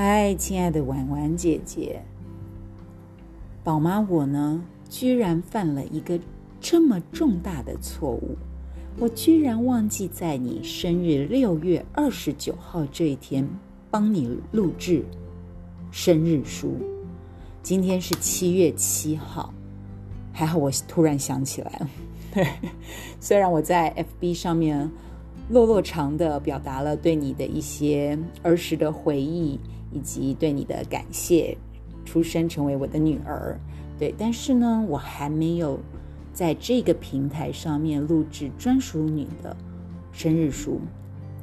嗨，亲爱的婉婉姐姐，宝妈，我呢，居然犯了一个这么重大的错误，我居然忘记在你生日六月二十九号这一天帮你录制生日书。今天是七月七号，还好我突然想起来了。对，虽然我在 FB 上面落落长的表达了对你的一些儿时的回忆。以及对你的感谢，出生成为我的女儿，对，但是呢，我还没有在这个平台上面录制专属你的生日书。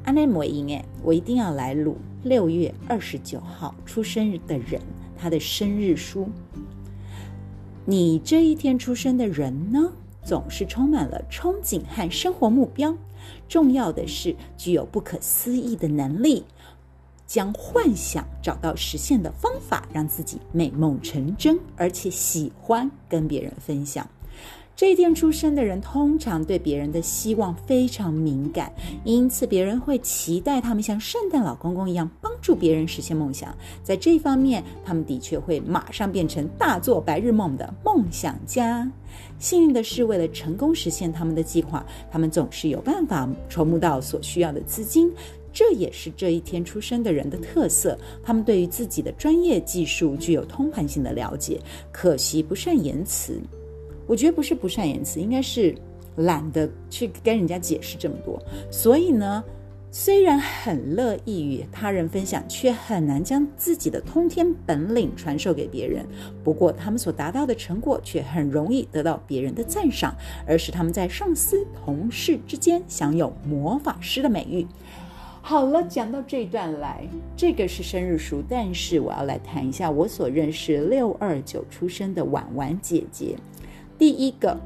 安奈摩音哎，我一定要来录六月二十九号出生日的人他的生日书。你这一天出生的人呢，总是充满了憧憬和生活目标，重要的是具有不可思议的能力。将幻想找到实现的方法，让自己美梦成真，而且喜欢跟别人分享。这一天出生的人通常对别人的希望非常敏感，因此别人会期待他们像圣诞老公公一样帮助别人实现梦想。在这方面，他们的确会马上变成大做白日梦的梦想家。幸运的是，为了成功实现他们的计划，他们总是有办法筹募到所需要的资金。这也是这一天出生的人的特色。他们对于自己的专业技术具有通盘性的了解，可惜不善言辞。我觉得不是不善言辞，应该是懒得去跟人家解释这么多。所以呢，虽然很乐意与他人分享，却很难将自己的通天本领传授给别人。不过，他们所达到的成果却很容易得到别人的赞赏，而使他们在上司、同事之间享有魔法师的美誉。好了，讲到这一段来，这个是生日书，但是我要来谈一下我所认识六二九出生的婉婉姐姐。第一个，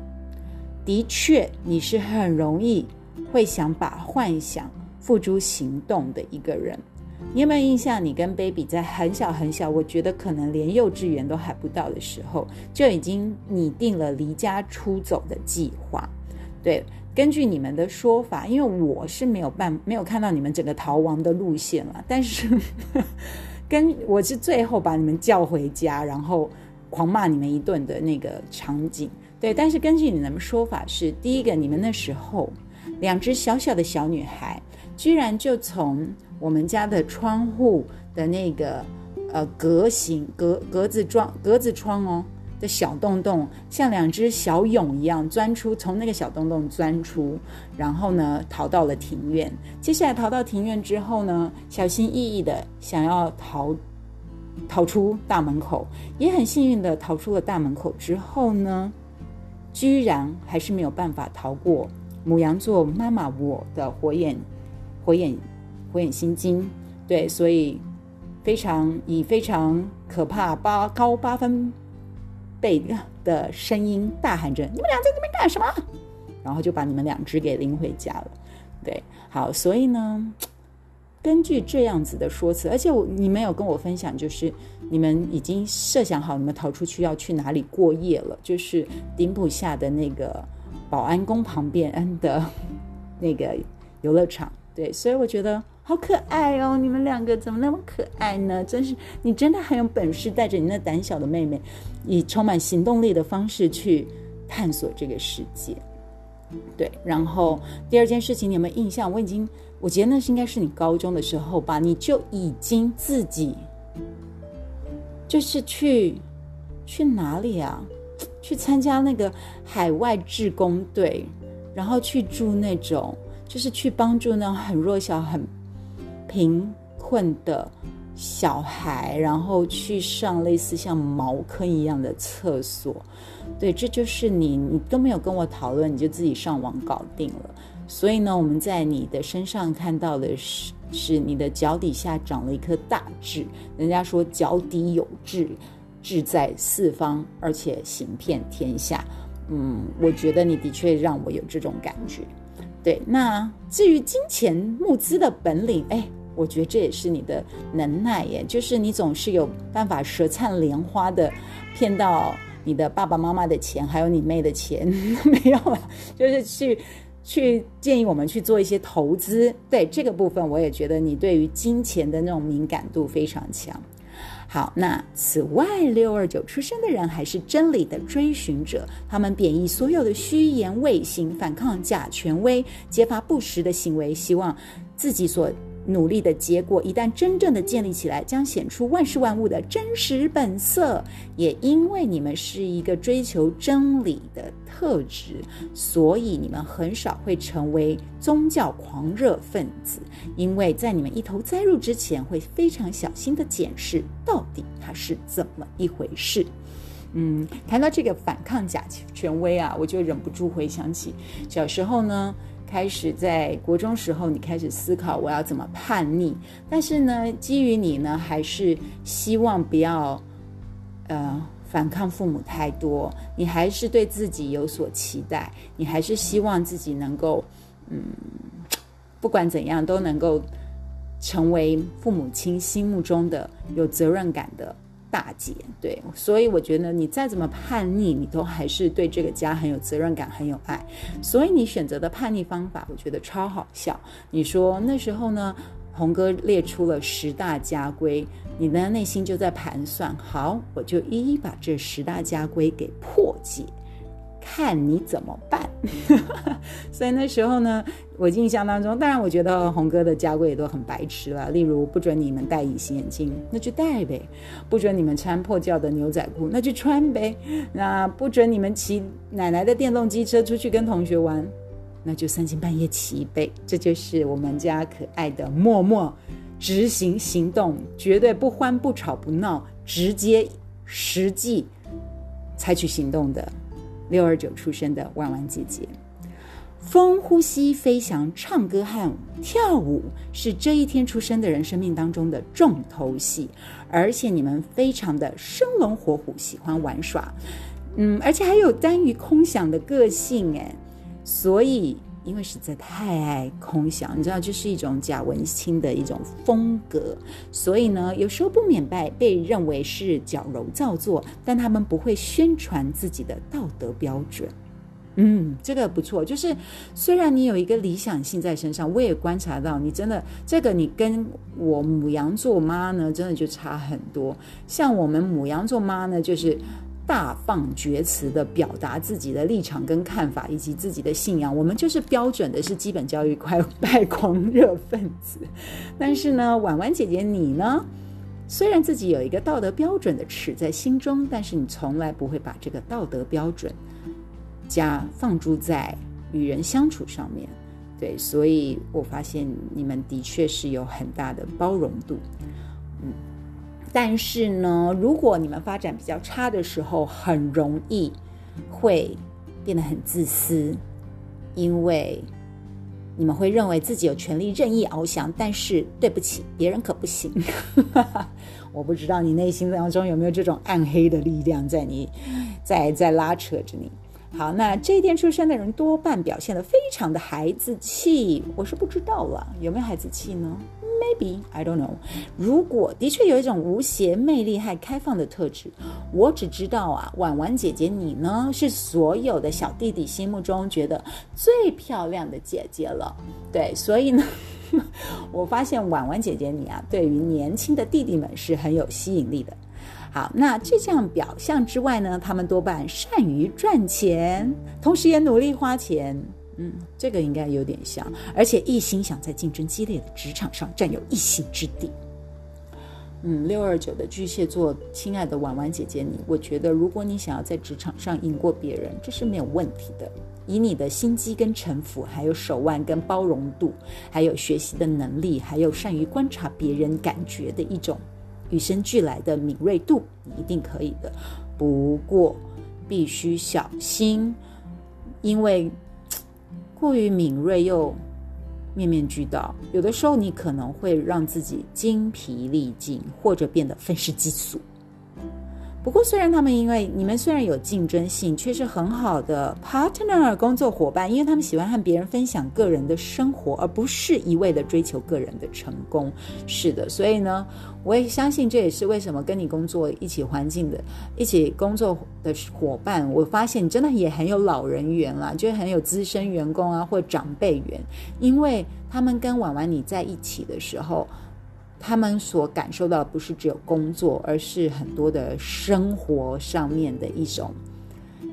的确你是很容易会想把幻想付诸行动的一个人。你有没有印象？你跟 baby 在很小很小，我觉得可能连幼稚园都还不到的时候，就已经拟定了离家出走的计划，对。根据你们的说法，因为我是没有办没有看到你们整个逃亡的路线了，但是 跟我是最后把你们叫回家，然后狂骂你们一顿的那个场景，对。但是根据你们的说法是，第一个，你们那时候两只小小的小女孩，居然就从我们家的窗户的那个呃格形格格子窗格子窗哦。的小洞洞像两只小蛹一样钻出，从那个小洞洞钻出，然后呢逃到了庭院。接下来逃到庭院之后呢，小心翼翼的想要逃逃出大门口，也很幸运的逃出了大门口之后呢，居然还是没有办法逃过母羊座妈妈我的火眼火眼火眼心经。对，所以非常以非常可怕八高八分。贝的声音大喊着：“你们俩在那边干什么？”然后就把你们两只给拎回家了。对，好，所以呢，根据这样子的说辞，而且我你们有跟我分享，就是你们已经设想好你们逃出去要去哪里过夜了，就是顶埔下的那个保安宫旁边的那个游乐场。对，所以我觉得。好可爱哦！你们两个怎么那么可爱呢？真是，你真的很有本事，带着你那胆小的妹妹，以充满行动力的方式去探索这个世界。对，然后第二件事情，你有没有印象？我已经，我觉得那是应该是你高中的时候吧，你就已经自己就是去去哪里啊？去参加那个海外志工队，然后去住那种，就是去帮助那种很弱小、很。贫困的小孩，然后去上类似像茅坑一样的厕所，对，这就是你，你都没有跟我讨论，你就自己上网搞定了。所以呢，我们在你的身上看到的是，是你的脚底下长了一颗大痣。人家说脚底有痣，志在四方，而且行遍天下。嗯，我觉得你的确让我有这种感觉。对，那至于金钱募资的本领，哎。我觉得这也是你的能耐耶，就是你总是有办法舌灿莲花的骗到你的爸爸妈妈的钱，还有你妹的钱，没有了，就是去去建议我们去做一些投资。对这个部分，我也觉得你对于金钱的那种敏感度非常强。好，那此外，六二九出生的人还是真理的追寻者，他们贬义所有的虚言伪行，反抗假权威，揭发不实的行为，希望自己所。努力的结果一旦真正的建立起来，将显出万事万物的真实本色。也因为你们是一个追求真理的特质，所以你们很少会成为宗教狂热分子。因为在你们一头栽入之前，会非常小心的检视到底它是怎么一回事。嗯，谈到这个反抗假权威啊，我就忍不住回想起小时候呢。开始在国中时候，你开始思考我要怎么叛逆，但是呢，基于你呢，还是希望不要呃反抗父母太多，你还是对自己有所期待，你还是希望自己能够嗯，不管怎样都能够成为父母亲心目中的有责任感的。大姐，对，所以我觉得你再怎么叛逆，你都还是对这个家很有责任感，很有爱。所以你选择的叛逆方法，我觉得超好笑。你说那时候呢，红哥列出了十大家规，你呢内心就在盘算，好，我就一一把这十大家规给破解。看你怎么办，所以那时候呢，我印象当中，当然我觉得红哥的家规也都很白痴了。例如不准你们戴隐形眼镜，那就戴呗；不准你们穿破旧的牛仔裤，那就穿呗；那不准你们骑奶奶的电动机车出去跟同学玩，那就三更半夜骑一杯。这就是我们家可爱的默默执行行动，绝对不欢不吵不闹，直接实际采取行动的。六二九出生的弯弯姐姐，风呼吸、飞翔、唱歌和跳舞是这一天出生的人生命当中的重头戏，而且你们非常的生龙活虎，喜欢玩耍，嗯，而且还有耽于空想的个性，哎，所以。因为实在太爱空想，你知道，这是一种假文青的一种风格，所以呢，有时候不免被被认为是矫揉造作，但他们不会宣传自己的道德标准。嗯，这个不错，就是虽然你有一个理想性在身上，我也观察到你真的这个，你跟我母羊座妈呢，真的就差很多。像我们母羊座妈呢，就是。大放厥词的表达自己的立场跟看法，以及自己的信仰，我们就是标准的是基本教育快拜狂热分子。但是呢，婉婉姐姐你呢，虽然自己有一个道德标准的尺在心中，但是你从来不会把这个道德标准加放诸在与人相处上面。对，所以我发现你们的确是有很大的包容度，嗯。但是呢，如果你们发展比较差的时候，很容易会变得很自私，因为你们会认为自己有权利任意翱翔。但是对不起，别人可不行。我不知道你内心当中有没有这种暗黑的力量在你，在在拉扯着你。好，那这一天出生的人多半表现的非常的孩子气，我是不知道了，有没有孩子气呢？Maybe I don't know。如果的确有一种无邪魅力还开放的特质，我只知道啊，婉婉姐姐你呢是所有的小弟弟心目中觉得最漂亮的姐姐了。对，所以呢，我发现婉婉姐姐你啊，对于年轻的弟弟们是很有吸引力的。好，那这项表象之外呢，他们多半善于赚钱，同时也努力花钱。嗯，这个应该有点像，而且一心想在竞争激烈的职场上占有一席之地。嗯，六二九的巨蟹座，亲爱的婉婉姐姐，你，我觉得如果你想要在职场上赢过别人，这是没有问题的。以你的心机跟城府，还有手腕跟包容度，还有学习的能力，还有善于观察别人感觉的一种与生俱来的敏锐度，你一定可以的。不过必须小心，因为。过于敏锐又面面俱到，有的时候你可能会让自己精疲力尽，或者变得愤世嫉俗。不过，虽然他们因为你们虽然有竞争性，却是很好的 partner 工作伙伴，因为他们喜欢和别人分享个人的生活，而不是一味的追求个人的成功。是的，所以呢，我也相信这也是为什么跟你工作一起环境的、一起工作的伙伴，我发现你真的也很有老人缘啦，就很有资深员工啊或长辈缘，因为他们跟婉婉你在一起的时候。他们所感受到的不是只有工作，而是很多的生活上面的一种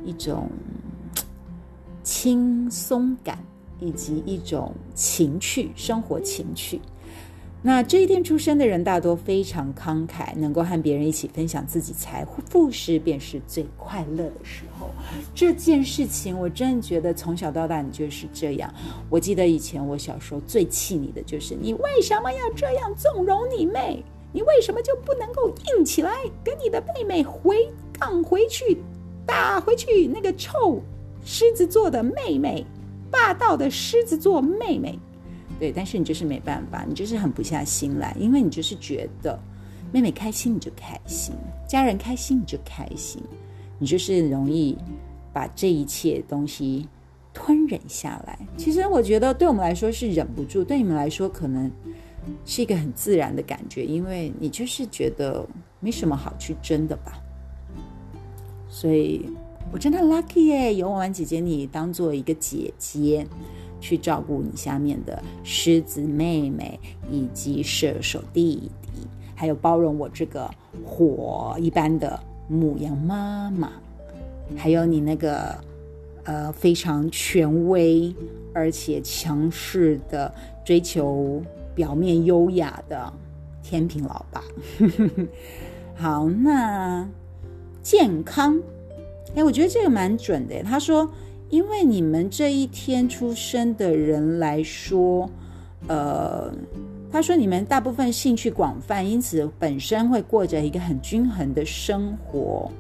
一种轻松感，以及一种情趣，生活情趣。那这一天出生的人大多非常慷慨，能够和别人一起分享自己财富时，便是最快乐的时候。这件事情，我真的觉得从小到大你就是这样。我记得以前我小时候最气你的就是你为什么要这样纵容你妹？你为什么就不能够硬起来，跟你的妹妹回杠回去，打回去那个臭狮子座的妹妹，霸道的狮子座妹妹。对，但是你就是没办法，你就是狠不下心来，因为你就是觉得妹妹开心你就开心，家人开心你就开心，你就是容易把这一切东西吞忍下来。其实我觉得对我们来说是忍不住，对你们来说可能是一个很自然的感觉，因为你就是觉得没什么好去争的吧。所以我真的 lucky 耶，有婉婉姐姐你当做一个姐姐。去照顾你下面的狮子妹妹以及射手弟弟，还有包容我这个火一般的母羊妈妈，还有你那个呃非常权威而且强势的追求表面优雅的天平老爸。好，那健康，哎，我觉得这个蛮准的。他说。因为你们这一天出生的人来说，呃，他说你们大部分兴趣广泛，因此本身会过着一个很均衡的生活。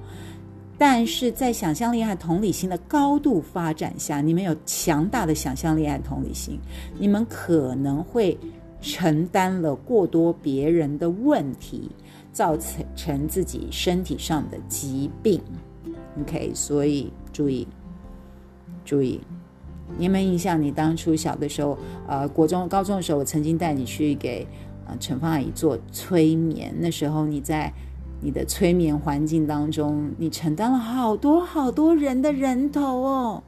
但是在想象力和同理心的高度发展下，你们有强大的想象力和同理心，你们可能会承担了过多别人的问题，造成成自己身体上的疾病。OK，所以注意。注意，你有没有印象？你当初小的时候，呃，国中、高中的时候，我曾经带你去给呃陈芳阿姨做催眠。那时候你在你的催眠环境当中，你承担了好多好多人的人头哦。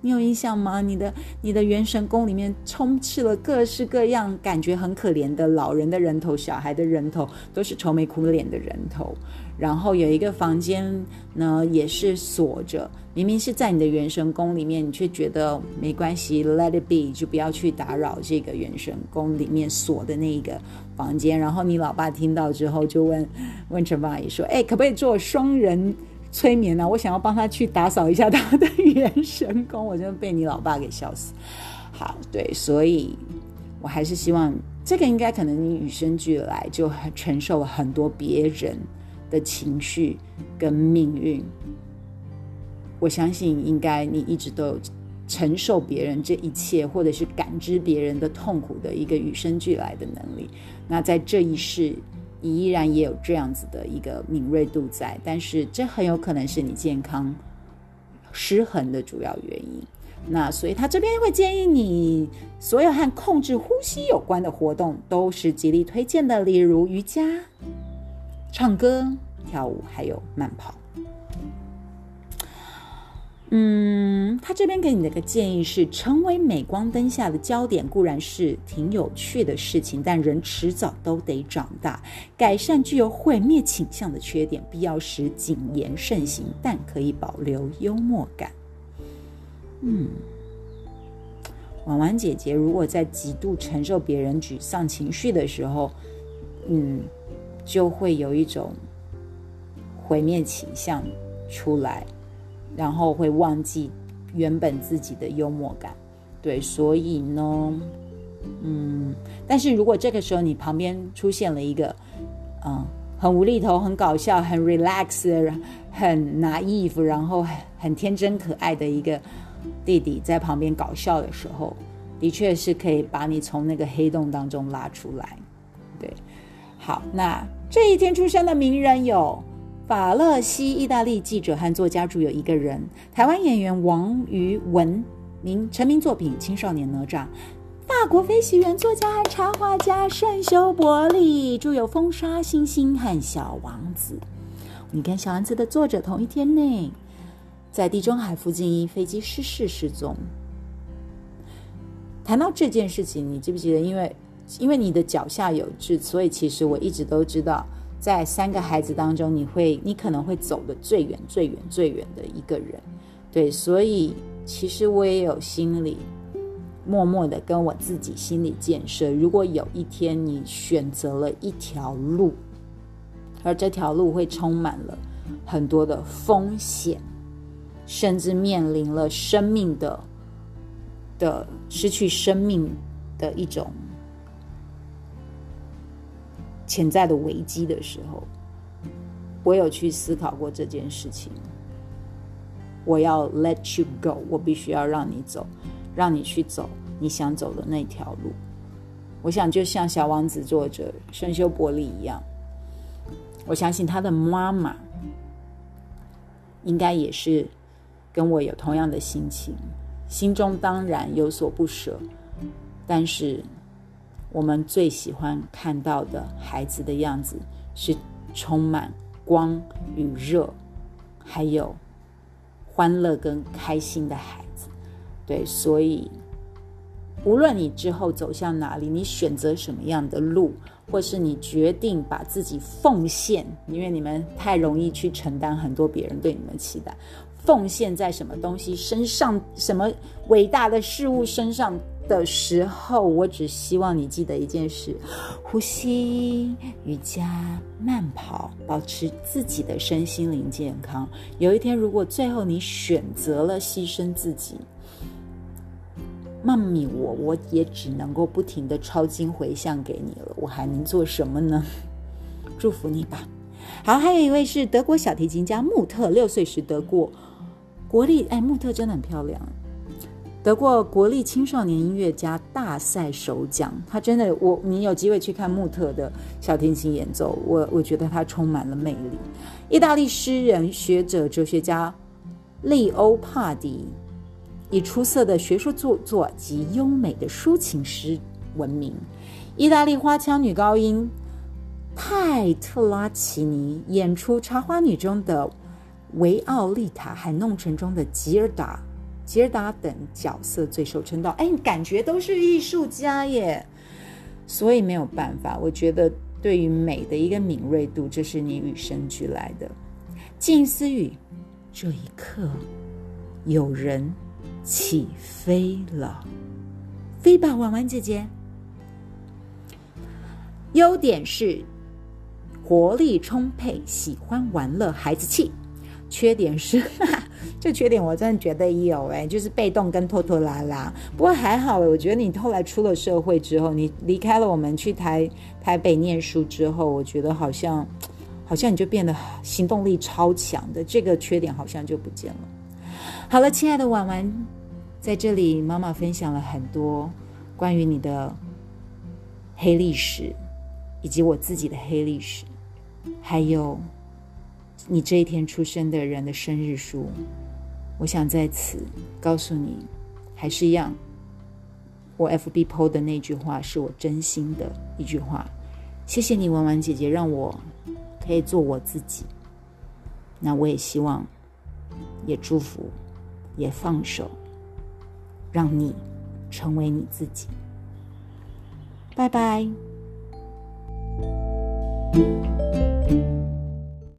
你有印象吗？你的你的元神宫里面充斥了各式各样感觉很可怜的老人的人头、小孩的人头，都是愁眉苦脸的人头。然后有一个房间呢，也是锁着。明明是在你的元神宫里面，你却觉得没关系，Let it be，就不要去打扰这个元神宫里面锁的那一个房间。然后你老爸听到之后，就问问陈阿姨说：“哎，可不可以做双人催眠呢？我想要帮他去打扫一下他的元神宫。”我真的被你老爸给笑死。好，对，所以我还是希望这个应该可能你与生俱来就承受了很多别人。的情绪跟命运，我相信应该你一直都有承受别人这一切，或者是感知别人的痛苦的一个与生俱来的能力。那在这一世，你依然也有这样子的一个敏锐度在，但是这很有可能是你健康失衡的主要原因。那所以他这边会建议你，所有和控制呼吸有关的活动都是极力推荐的，例如瑜伽。唱歌、跳舞，还有慢跑。嗯，他这边给你的一个建议是：成为镁光灯下的焦点固然是挺有趣的事情，但人迟早都得长大。改善具有毁灭倾向的缺点，必要时谨言慎行，但可以保留幽默感。嗯，婉婉姐姐，如果在极度承受别人沮丧情绪的时候，嗯。就会有一种毁灭倾向出来，然后会忘记原本自己的幽默感。对，所以呢，嗯，但是如果这个时候你旁边出现了一个，嗯，很无厘头、很搞笑、很 relax、很 naive，然后很天真可爱的一个弟弟在旁边搞笑的时候，的确是可以把你从那个黑洞当中拉出来。对，好，那。这一天出生的名人有法勒西意大利记者和作家著有一个人，台湾演员王于文名成名作品《青少年哪吒》。法国飞行员、作家和插画家圣修伯里著有《风沙星星》和《小王子》。你跟《小王子》的作者同一天呢，在地中海附近一飞机失事失踪。谈到这件事情，你记不记得？因为因为你的脚下有痣，所以其实我一直都知道，在三个孩子当中，你会你可能会走的最远、最远、最远的一个人。对，所以其实我也有心理。默默的跟我自己心理建设：如果有一天你选择了一条路，而这条路会充满了很多的风险，甚至面临了生命的的失去生命的一种潜在的危机的时候，我有去思考过这件事情。我要 let you go，我必须要让你走。让你去走你想走的那条路，我想就像小王子作者圣修伯里一样，我相信他的妈妈应该也是跟我有同样的心情，心中当然有所不舍，但是我们最喜欢看到的孩子的样子是充满光与热，还有欢乐跟开心的孩子。对，所以无论你之后走向哪里，你选择什么样的路，或是你决定把自己奉献，因为你们太容易去承担很多别人对你们期待，奉献在什么东西身上，什么伟大的事物身上的时候，我只希望你记得一件事：呼吸、瑜伽、慢跑，保持自己的身心灵健康。有一天，如果最后你选择了牺牲自己，妈咪，我我也只能够不停的抄经回向给你了，我还能做什么呢？祝福你吧。好，还有一位是德国小提琴家穆特，六岁时得过国立，哎，穆特真的很漂亮，得过国立青少年音乐家大赛首奖。他真的，我你有机会去看穆特的小提琴演奏，我我觉得他充满了魅力。意大利诗人、学者、哲学家利欧帕迪。以出色的学术著作及优美的抒情诗闻名。意大利花腔女高音泰特拉奇尼演出《茶花女》中的维奥利塔，还《弄臣》中的吉尔达、吉尔达等角色最受称道。哎，感觉都是艺术家耶！所以没有办法，我觉得对于美的一个敏锐度，这是你与生俱来的。静思语，这一刻有人。起飞了，飞吧，婉婉姐姐。优点是活力充沛，喜欢玩乐，孩子气。缺点是，这缺点我真的觉得有哎，就是被动跟拖拖拉拉。不过还好我觉得你后来出了社会之后，你离开了我们去台台北念书之后，我觉得好像好像你就变得行动力超强的，这个缺点好像就不见了。好了，亲爱的婉婉，在这里，妈妈分享了很多关于你的黑历史，以及我自己的黑历史，还有你这一天出生的人的生日书。我想在此告诉你，还是一样，我 FB PO 的那句话是我真心的一句话。谢谢你，婉婉姐姐，让我可以做我自己。那我也希望，也祝福。也放手，让你成为你自己。拜拜。